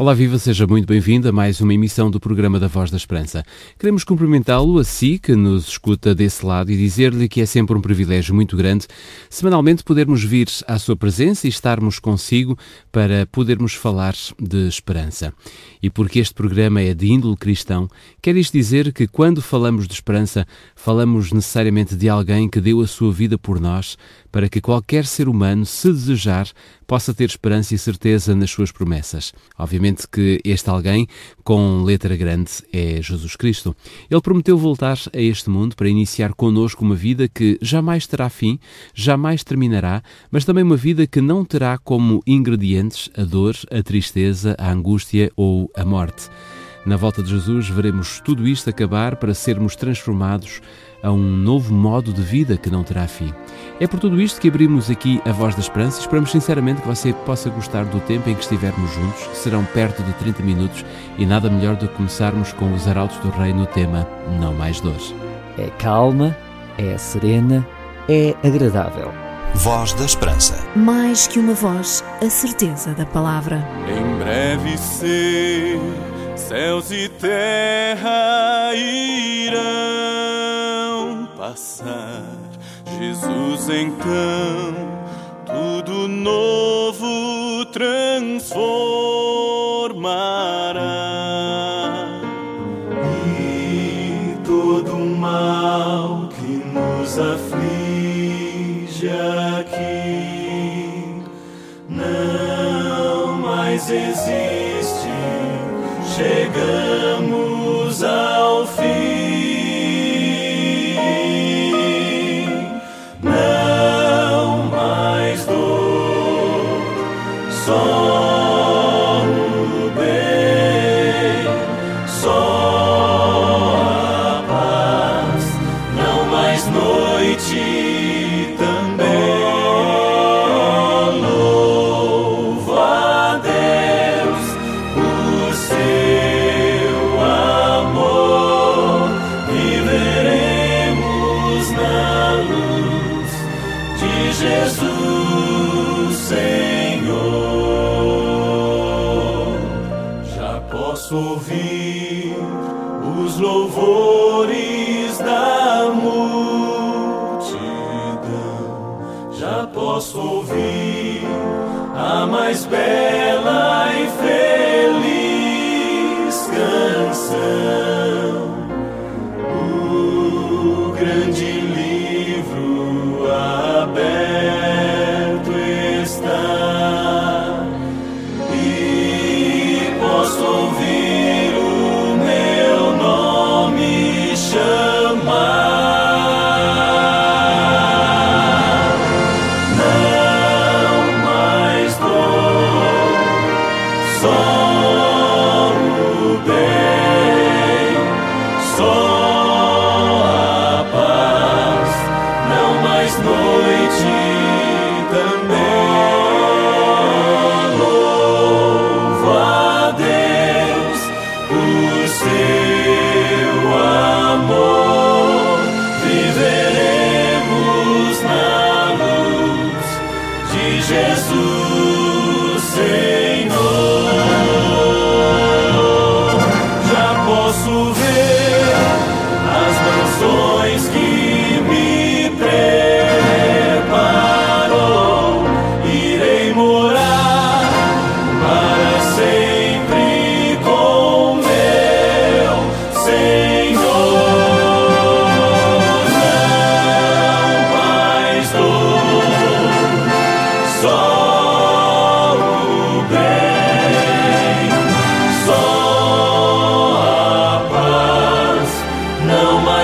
Olá, viva, seja muito bem-vindo a mais uma emissão do programa da Voz da Esperança. Queremos cumprimentá-lo, a si que nos escuta desse lado, e dizer-lhe que é sempre um privilégio muito grande semanalmente podermos vir à sua presença e estarmos consigo para podermos falar de esperança. E porque este programa é de índole cristão, quer isto dizer que quando falamos de esperança, falamos necessariamente de alguém que deu a sua vida por nós para que qualquer ser humano, se desejar, possa ter esperança e certeza nas suas promessas. Obviamente que este alguém, com letra grande, é Jesus Cristo. Ele prometeu voltar a este mundo para iniciar conosco uma vida que jamais terá fim, jamais terminará, mas também uma vida que não terá como ingredientes a dor, a tristeza, a angústia ou a morte. Na volta de Jesus veremos tudo isto acabar para sermos transformados a um novo modo de vida que não terá fim. É por tudo isto que abrimos aqui a Voz da Esperança e esperamos sinceramente que você possa gostar do tempo em que estivermos juntos. Serão perto de 30 minutos e nada melhor do que começarmos com os Arautos do Rei no tema Não Mais Dor. É calma, é serena, é agradável. Voz da Esperança. Mais que uma voz, a certeza da palavra. Em breve ser, céus e terra irão passar. Jesus então tudo novo transformará. E todo mal que nos aflige aqui não mais existe. Chegamos de Jesus, Senhor. Já posso ouvir os louvores da multidão. Já posso ouvir a mais bela e feliz canção.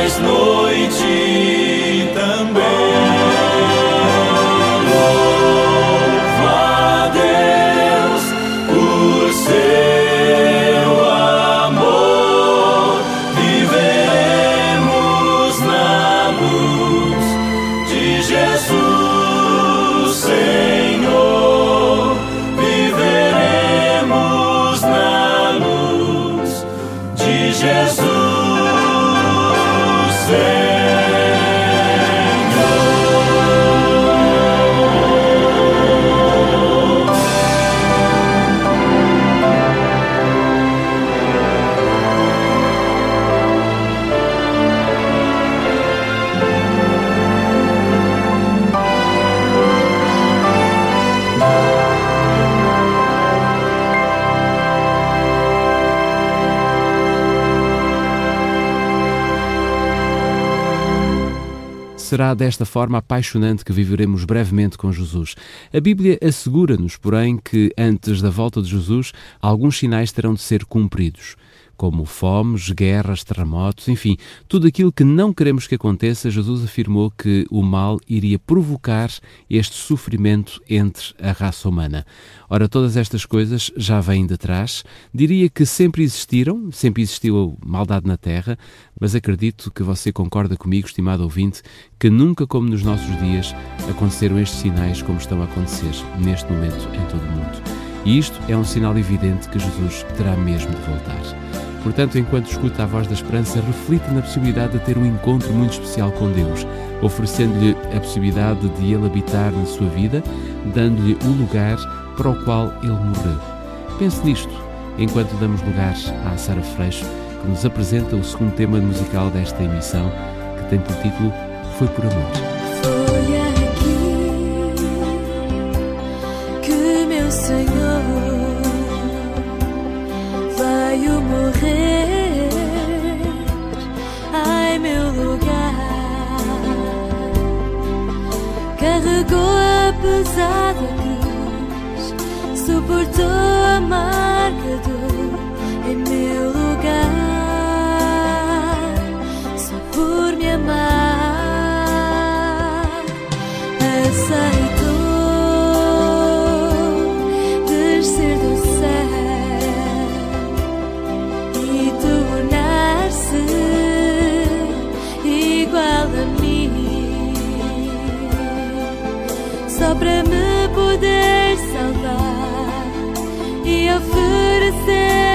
Não será desta forma apaixonante que viveremos brevemente com Jesus. A Bíblia assegura-nos, porém, que antes da volta de Jesus, alguns sinais terão de ser cumpridos como fomes, guerras, terremotos, enfim, tudo aquilo que não queremos que aconteça, Jesus afirmou que o mal iria provocar este sofrimento entre a raça humana. Ora, todas estas coisas já vêm de trás. Diria que sempre existiram, sempre existiu maldade na Terra, mas acredito que você concorda comigo, estimado ouvinte, que nunca como nos nossos dias aconteceram estes sinais como estão a acontecer neste momento em todo o mundo. E isto é um sinal evidente que Jesus terá mesmo de voltar. Portanto, enquanto escuta a voz da esperança, reflita na possibilidade de ter um encontro muito especial com Deus, oferecendo-lhe a possibilidade de Ele habitar na sua vida, dando-lhe o lugar para o qual Ele morreu. Pense nisto enquanto damos lugar à Sara Freixo, que nos apresenta o segundo tema musical desta emissão, que tem por título Foi por Amor. Carregou a pesada cruz, suportou a marca dor em meu lugar, só por me amar. Aceitou listen.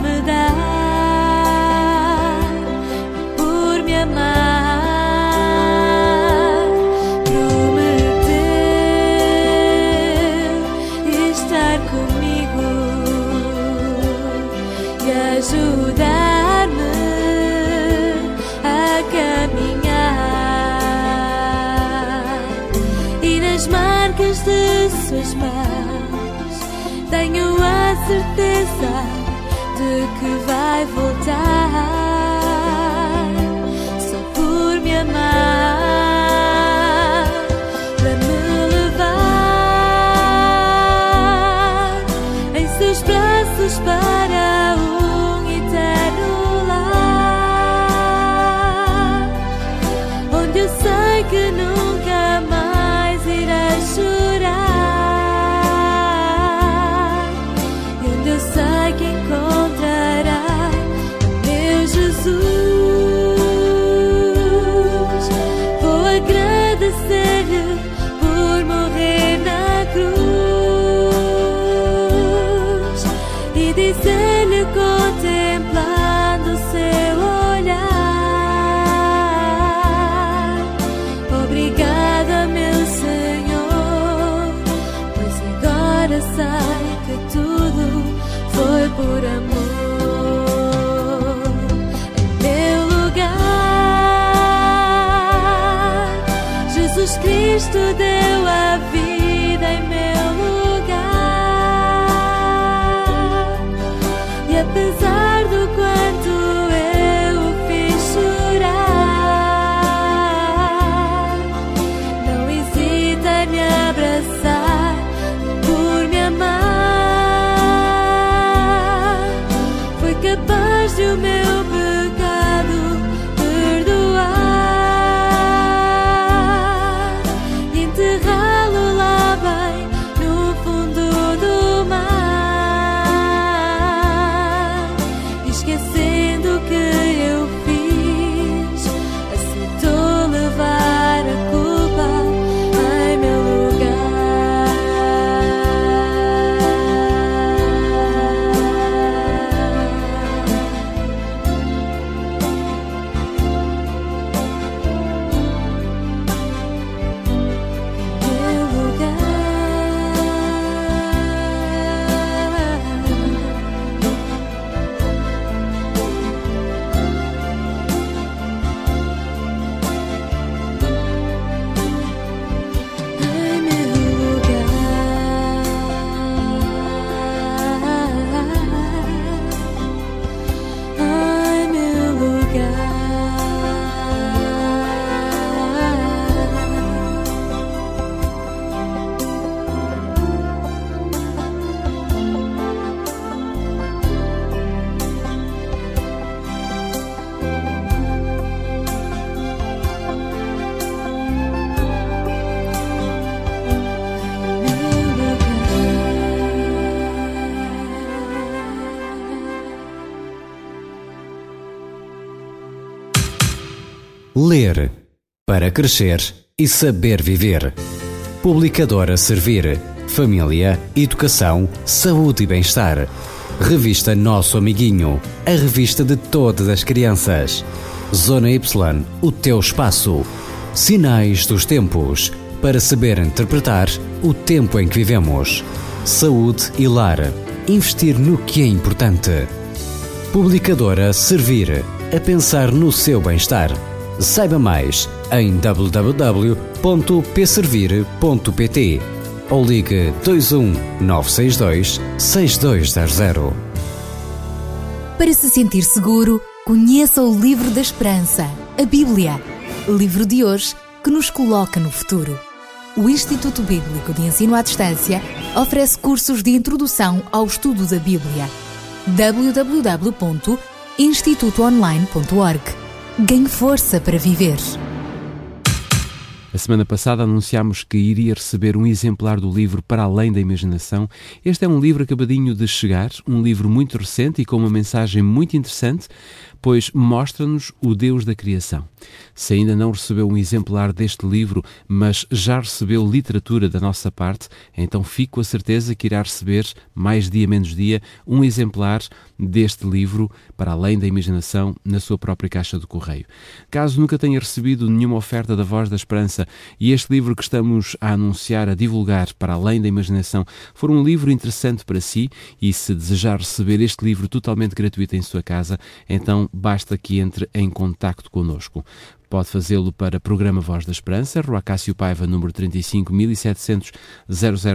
Me dar por me amar. Prometeu estar comigo e ajudar-me a caminhar. E nas marcas de suas mãos tenho a certeza vai voltar Cristo deu a vida em meu lugar. E apesar do quanto eu fiz chorar, não hesita em me abraçar por me amar. Foi capaz de o meu crescer e saber viver. Publicadora Servir. Família, Educação, Saúde e Bem-Estar. Revista Nosso Amiguinho. A revista de todas as crianças. Zona Y. O teu espaço. Sinais dos tempos. Para saber interpretar o tempo em que vivemos. Saúde e lar. Investir no que é importante. Publicadora Servir. A pensar no seu bem-estar. Saiba mais em www.pservir.pt ou ligue 21 962 6200. Para se sentir seguro, conheça o Livro da Esperança, a Bíblia. Livro de hoje que nos coloca no futuro. O Instituto Bíblico de Ensino à Distância oferece cursos de introdução ao estudo da Bíblia. www.institutoonline.org Ganhe força para viver. A semana passada anunciámos que iria receber um exemplar do livro Para Além da Imaginação. Este é um livro acabadinho de chegar, um livro muito recente e com uma mensagem muito interessante, pois mostra-nos o Deus da criação. Se ainda não recebeu um exemplar deste livro, mas já recebeu literatura da nossa parte, então fico a certeza que irá receber, mais dia menos dia, um exemplar deste livro Para Além da Imaginação na sua própria caixa de correio. Caso nunca tenha recebido nenhuma oferta da Voz da Esperança e este livro que estamos a anunciar, a divulgar para além da imaginação, for um livro interessante para si e se desejar receber este livro totalmente gratuito em sua casa, então basta que entre em contacto connosco. Pode fazê-lo para Programa Voz da Esperança, Rua Cássio Paiva, número 35 1700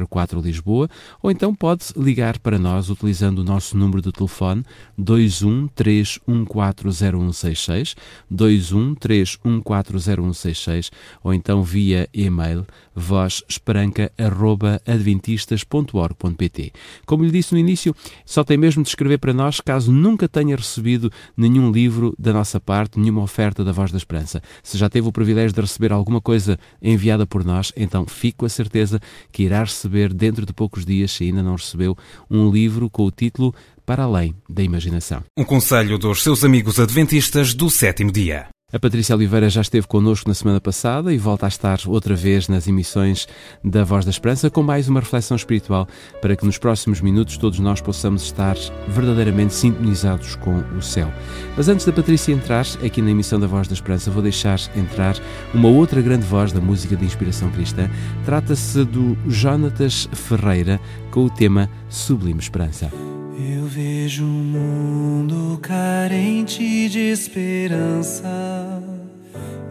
004 Lisboa, ou então pode ligar para nós utilizando o nosso número de telefone 213140166, 213140166, ou então via e-mail vozesperanca.adventistas.org.pt. Como lhe disse no início, só tem mesmo de escrever para nós caso nunca tenha recebido nenhum livro da nossa parte, nenhuma oferta da Voz da Esperança. Se já teve o privilégio de receber alguma coisa enviada por nós, então fico a certeza que irá receber dentro de poucos dias, se ainda não recebeu, um livro com o título Para Além da Imaginação. Um conselho dos seus amigos adventistas do sétimo dia. A Patrícia Oliveira já esteve connosco na semana passada e volta a estar outra vez nas emissões da Voz da Esperança com mais uma reflexão espiritual para que nos próximos minutos todos nós possamos estar verdadeiramente sintonizados com o céu. Mas antes da Patrícia entrar aqui na emissão da Voz da Esperança, vou deixar entrar uma outra grande voz da música de inspiração cristã. Trata-se do Jonatas Ferreira com o tema Sublime Esperança. Eu vejo um mundo carente de esperança.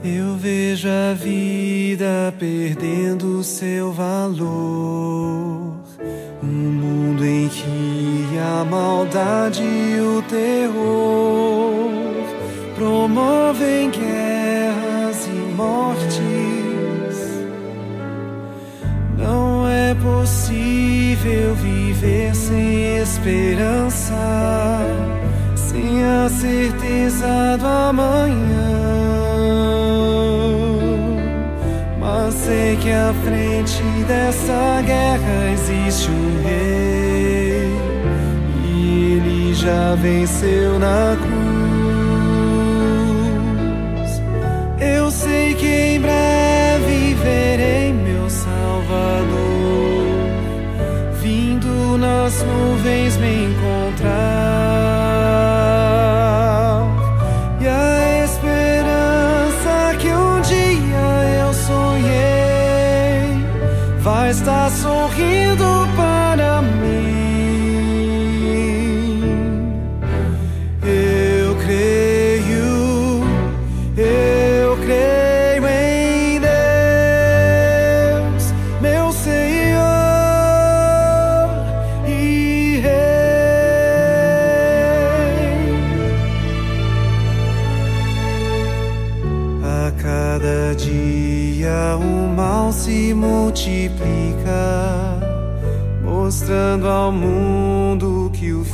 Eu vejo a vida perdendo seu valor. Um mundo em que a maldade e o terror promovem guerras e mortes. Não é possível viver sem esperança, sem a certeza do amanhã. Sei que à frente dessa guerra existe um rei e ele já venceu na cruz. Eu sei que em breve verei meu Salvador vindo nas nuvens me encontrar. Sorrindo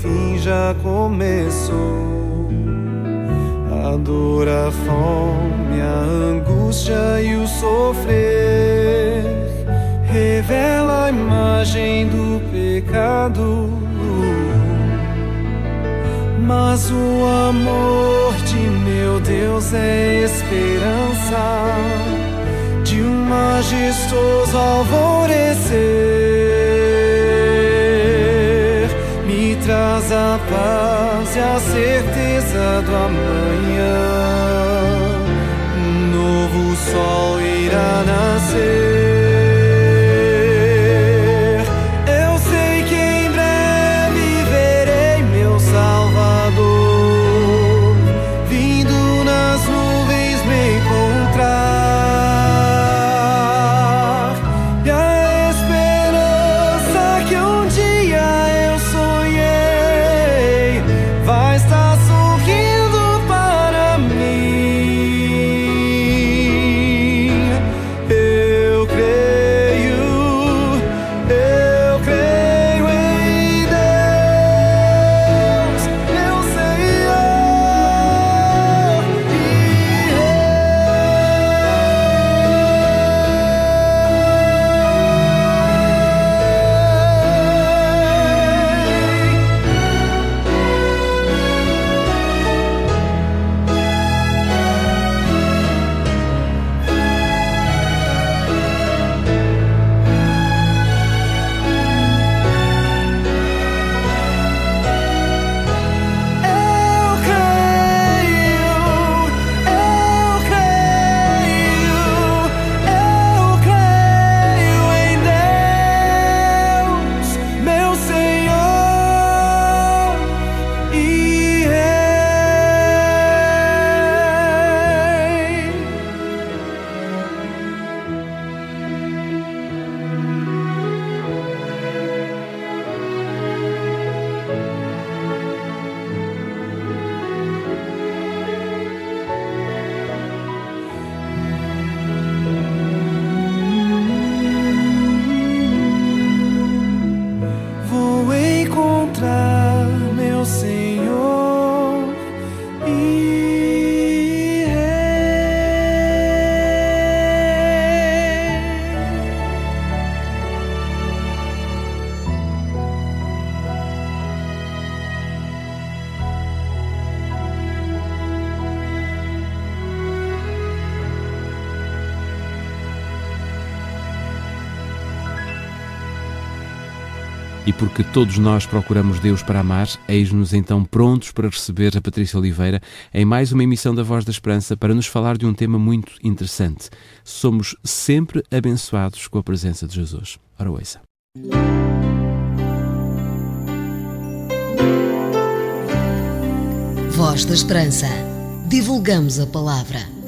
fim já começou. A dor, a fome, a angústia e o sofrer revela a imagem do pecado. Mas o amor de meu Deus é esperança de um majestoso alvorecer. Traz a paz e a certeza do amanhã. Um novo sol irá nascer. Porque todos nós procuramos Deus para amar, eis-nos então prontos para receber a Patrícia Oliveira em mais uma emissão da Voz da Esperança para nos falar de um tema muito interessante. Somos sempre abençoados com a presença de Jesus. Ora, ouça. Voz da Esperança. Divulgamos a palavra.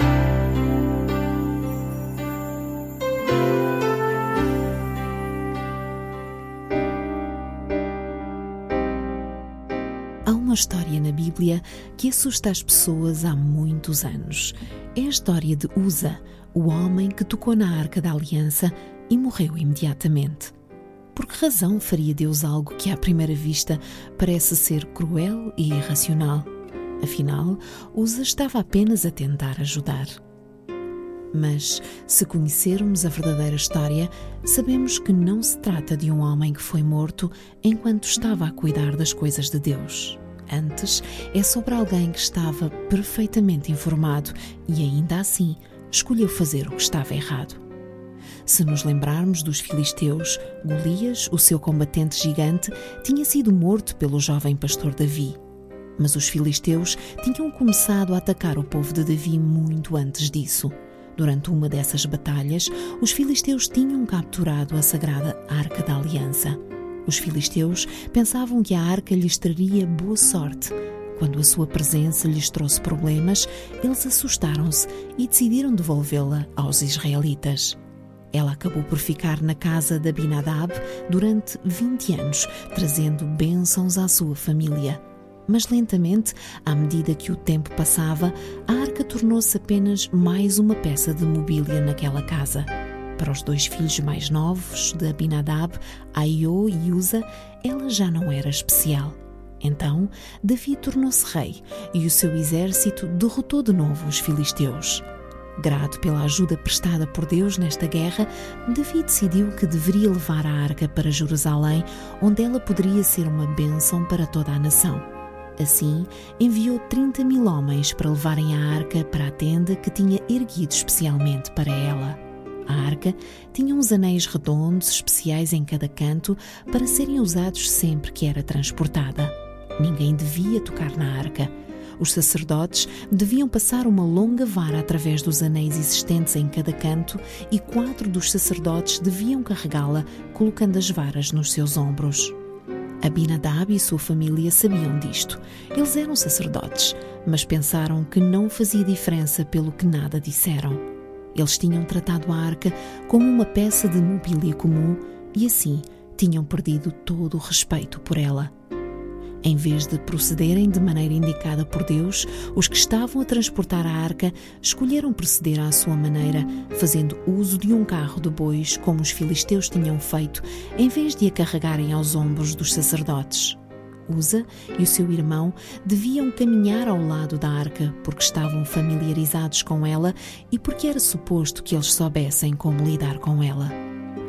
Uma história na Bíblia que assusta as pessoas há muitos anos. É a história de Usa, o homem que tocou na arca da aliança e morreu imediatamente. Por que razão faria Deus algo que à primeira vista parece ser cruel e irracional? Afinal, Usa estava apenas a tentar ajudar. Mas, se conhecermos a verdadeira história, sabemos que não se trata de um homem que foi morto enquanto estava a cuidar das coisas de Deus. Antes, é sobre alguém que estava perfeitamente informado e, ainda assim, escolheu fazer o que estava errado. Se nos lembrarmos dos filisteus, Golias, o seu combatente gigante, tinha sido morto pelo jovem pastor Davi. Mas os filisteus tinham começado a atacar o povo de Davi muito antes disso. Durante uma dessas batalhas, os filisteus tinham capturado a sagrada Arca da Aliança. Os filisteus pensavam que a arca lhes traria boa sorte. Quando a sua presença lhes trouxe problemas, eles assustaram-se e decidiram devolvê-la aos israelitas. Ela acabou por ficar na casa de Abinadab durante 20 anos, trazendo bênçãos à sua família. Mas lentamente, à medida que o tempo passava, a arca tornou-se apenas mais uma peça de mobília naquela casa. Para os dois filhos mais novos de Abinadab, Aiô e Uza, ela já não era especial. Então, Davi tornou-se rei e o seu exército derrotou de novo os filisteus. Grato pela ajuda prestada por Deus nesta guerra, Davi decidiu que deveria levar a arca para Jerusalém, onde ela poderia ser uma bênção para toda a nação. Assim, enviou 30 mil homens para levarem a arca para a tenda que tinha erguido especialmente para ela. A arca tinha uns anéis redondos especiais em cada canto para serem usados sempre que era transportada. Ninguém devia tocar na arca os sacerdotes deviam passar uma longa vara através dos anéis existentes em cada canto e quatro dos sacerdotes deviam carregá-la, colocando as varas nos seus ombros. Abinadab e sua família sabiam disto. Eles eram sacerdotes, mas pensaram que não fazia diferença pelo que nada disseram. Eles tinham tratado a arca como uma peça de mobília comum e assim tinham perdido todo o respeito por ela. Em vez de procederem de maneira indicada por Deus, os que estavam a transportar a arca escolheram proceder à sua maneira, fazendo uso de um carro de bois, como os filisteus tinham feito, em vez de a carregarem aos ombros dos sacerdotes. Usa e o seu irmão deviam caminhar ao lado da arca porque estavam familiarizados com ela e porque era suposto que eles soubessem como lidar com ela.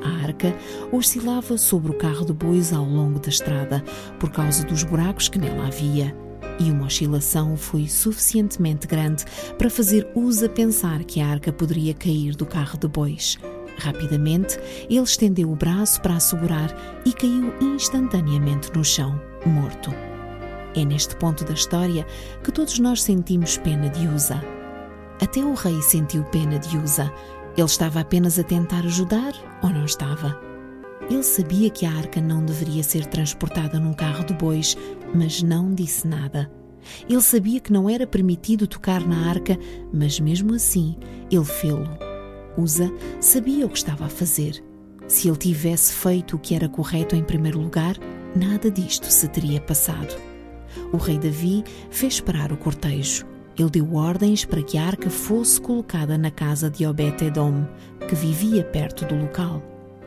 A arca oscilava sobre o carro de bois ao longo da estrada, por causa dos buracos que nela havia. E uma oscilação foi suficientemente grande para fazer Usa pensar que a arca poderia cair do carro de bois. Rapidamente, ele estendeu o braço para assegurar e caiu instantaneamente no chão, morto. É neste ponto da história que todos nós sentimos pena de Usa. Até o rei sentiu pena de Usa, ele estava apenas a tentar ajudar ou não estava? Ele sabia que a arca não deveria ser transportada num carro de bois, mas não disse nada. Ele sabia que não era permitido tocar na arca, mas mesmo assim ele fê-lo. Usa sabia o que estava a fazer. Se ele tivesse feito o que era correto em primeiro lugar, nada disto se teria passado. O rei Davi fez parar o cortejo. Ele deu ordens para que a arca fosse colocada na casa de Obed-Edom, que vivia perto do local.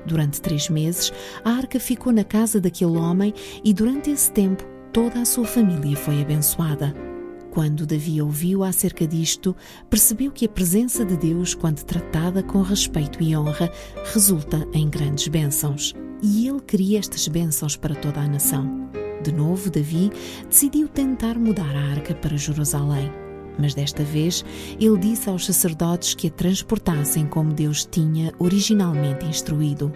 Durante três meses, a arca ficou na casa daquele homem e durante esse tempo toda a sua família foi abençoada. Quando Davi ouviu acerca disto, percebeu que a presença de Deus, quando tratada com respeito e honra, resulta em grandes bênçãos. E ele queria estas bênçãos para toda a nação. De novo, Davi decidiu tentar mudar a arca para Jerusalém. Mas desta vez ele disse aos sacerdotes que a transportassem como Deus tinha originalmente instruído.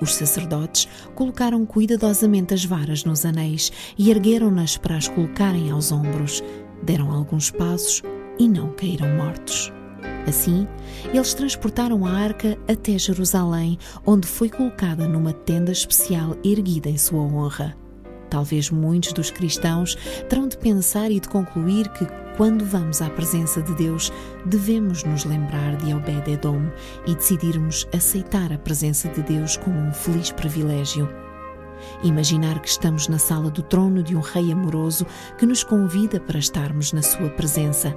Os sacerdotes colocaram cuidadosamente as varas nos anéis e ergueram-nas para as colocarem aos ombros. Deram alguns passos e não caíram mortos. Assim, eles transportaram a arca até Jerusalém, onde foi colocada numa tenda especial erguida em sua honra. Talvez muitos dos cristãos terão de pensar e de concluir que, quando vamos à presença de Deus, devemos nos lembrar de Obed-Edom e decidirmos aceitar a presença de Deus como um feliz privilégio. Imaginar que estamos na sala do trono de um rei amoroso que nos convida para estarmos na sua presença.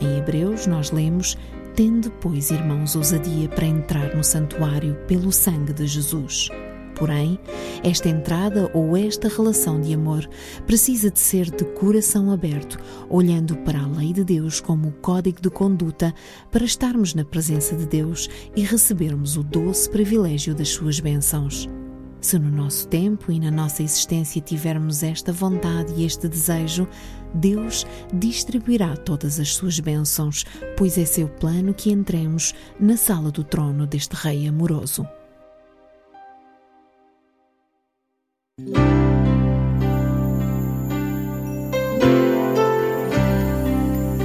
Em Hebreus, nós lemos: Tende, pois, irmãos, ousadia para entrar no santuário pelo sangue de Jesus. Porém, esta entrada ou esta relação de amor precisa de ser de coração aberto, olhando para a lei de Deus como o código de conduta para estarmos na presença de Deus e recebermos o doce privilégio das suas bênçãos. Se no nosso tempo e na nossa existência tivermos esta vontade e este desejo, Deus distribuirá todas as suas bênçãos, pois é seu plano que entremos na sala do trono deste Rei amoroso.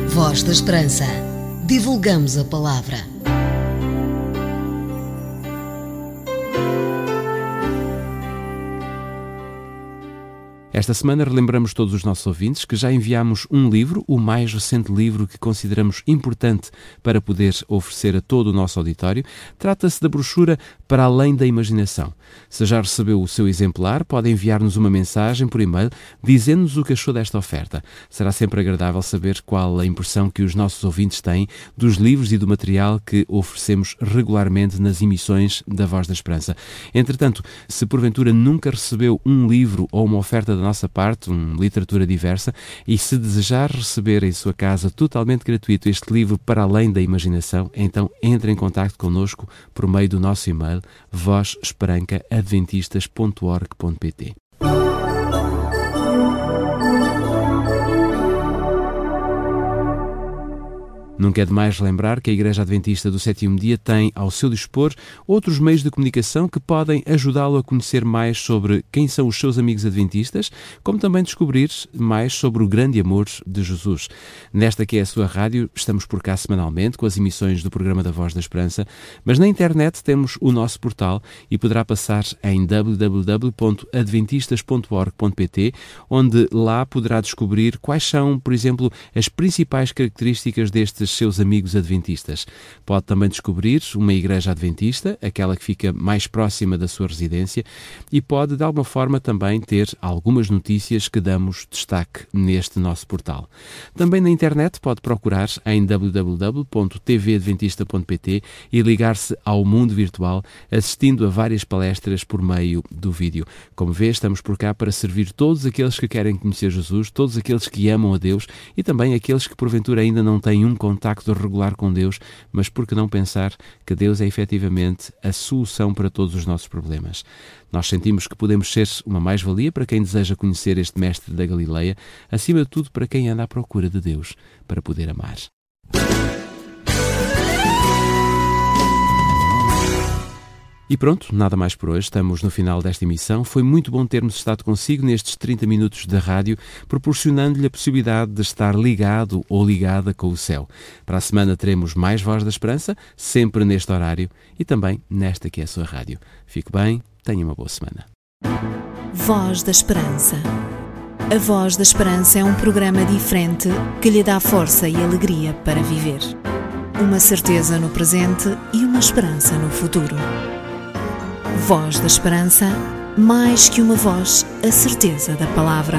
Voz da Esperança. Divulgamos a palavra. Esta semana relembramos todos os nossos ouvintes que já enviamos um livro, o mais recente livro que consideramos importante para poder oferecer a todo o nosso auditório. Trata-se da brochura Para Além da Imaginação. Se já recebeu o seu exemplar, pode enviar-nos uma mensagem por e-mail dizendo-nos o que achou desta oferta. Será sempre agradável saber qual a impressão que os nossos ouvintes têm dos livros e do material que oferecemos regularmente nas emissões da Voz da Esperança. Entretanto, se porventura nunca recebeu um livro ou uma oferta da nossa parte, uma literatura diversa, e se desejar receber em sua casa totalmente gratuito este livro para além da imaginação, então entre em contato connosco por meio do nosso e-mail vozesperancaadventistas.org.pt. Nunca é demais lembrar que a Igreja Adventista do Sétimo Dia tem ao seu dispor outros meios de comunicação que podem ajudá-lo a conhecer mais sobre quem são os seus amigos adventistas, como também descobrir mais sobre o grande amor de Jesus. Nesta que é a sua rádio, estamos por cá semanalmente com as emissões do programa da Voz da Esperança, mas na internet temos o nosso portal e poderá passar em www.adventistas.org.pt, onde lá poderá descobrir quais são, por exemplo, as principais características destes seus amigos adventistas. Pode também descobrir uma igreja adventista, aquela que fica mais próxima da sua residência, e pode, de alguma forma, também ter algumas notícias que damos destaque neste nosso portal. Também na internet pode procurar em www.tvadventista.pt e ligar-se ao mundo virtual, assistindo a várias palestras por meio do vídeo. Como vê, estamos por cá para servir todos aqueles que querem conhecer Jesus, todos aqueles que amam a Deus e também aqueles que porventura ainda não têm um contacto regular com Deus, mas por que não pensar que Deus é efetivamente a solução para todos os nossos problemas? Nós sentimos que podemos ser uma mais-valia para quem deseja conhecer este Mestre da Galileia, acima de tudo para quem anda à procura de Deus para poder amar. E pronto, nada mais por hoje. Estamos no final desta emissão. Foi muito bom termos estado consigo nestes 30 minutos de rádio, proporcionando-lhe a possibilidade de estar ligado ou ligada com o céu. Para a semana teremos mais Voz da Esperança, sempre neste horário e também nesta que é a sua rádio. Fique bem, tenha uma boa semana. Voz da Esperança. A Voz da Esperança é um programa diferente que lhe dá força e alegria para viver. Uma certeza no presente e uma esperança no futuro. Voz da Esperança, mais que uma voz, a certeza da palavra.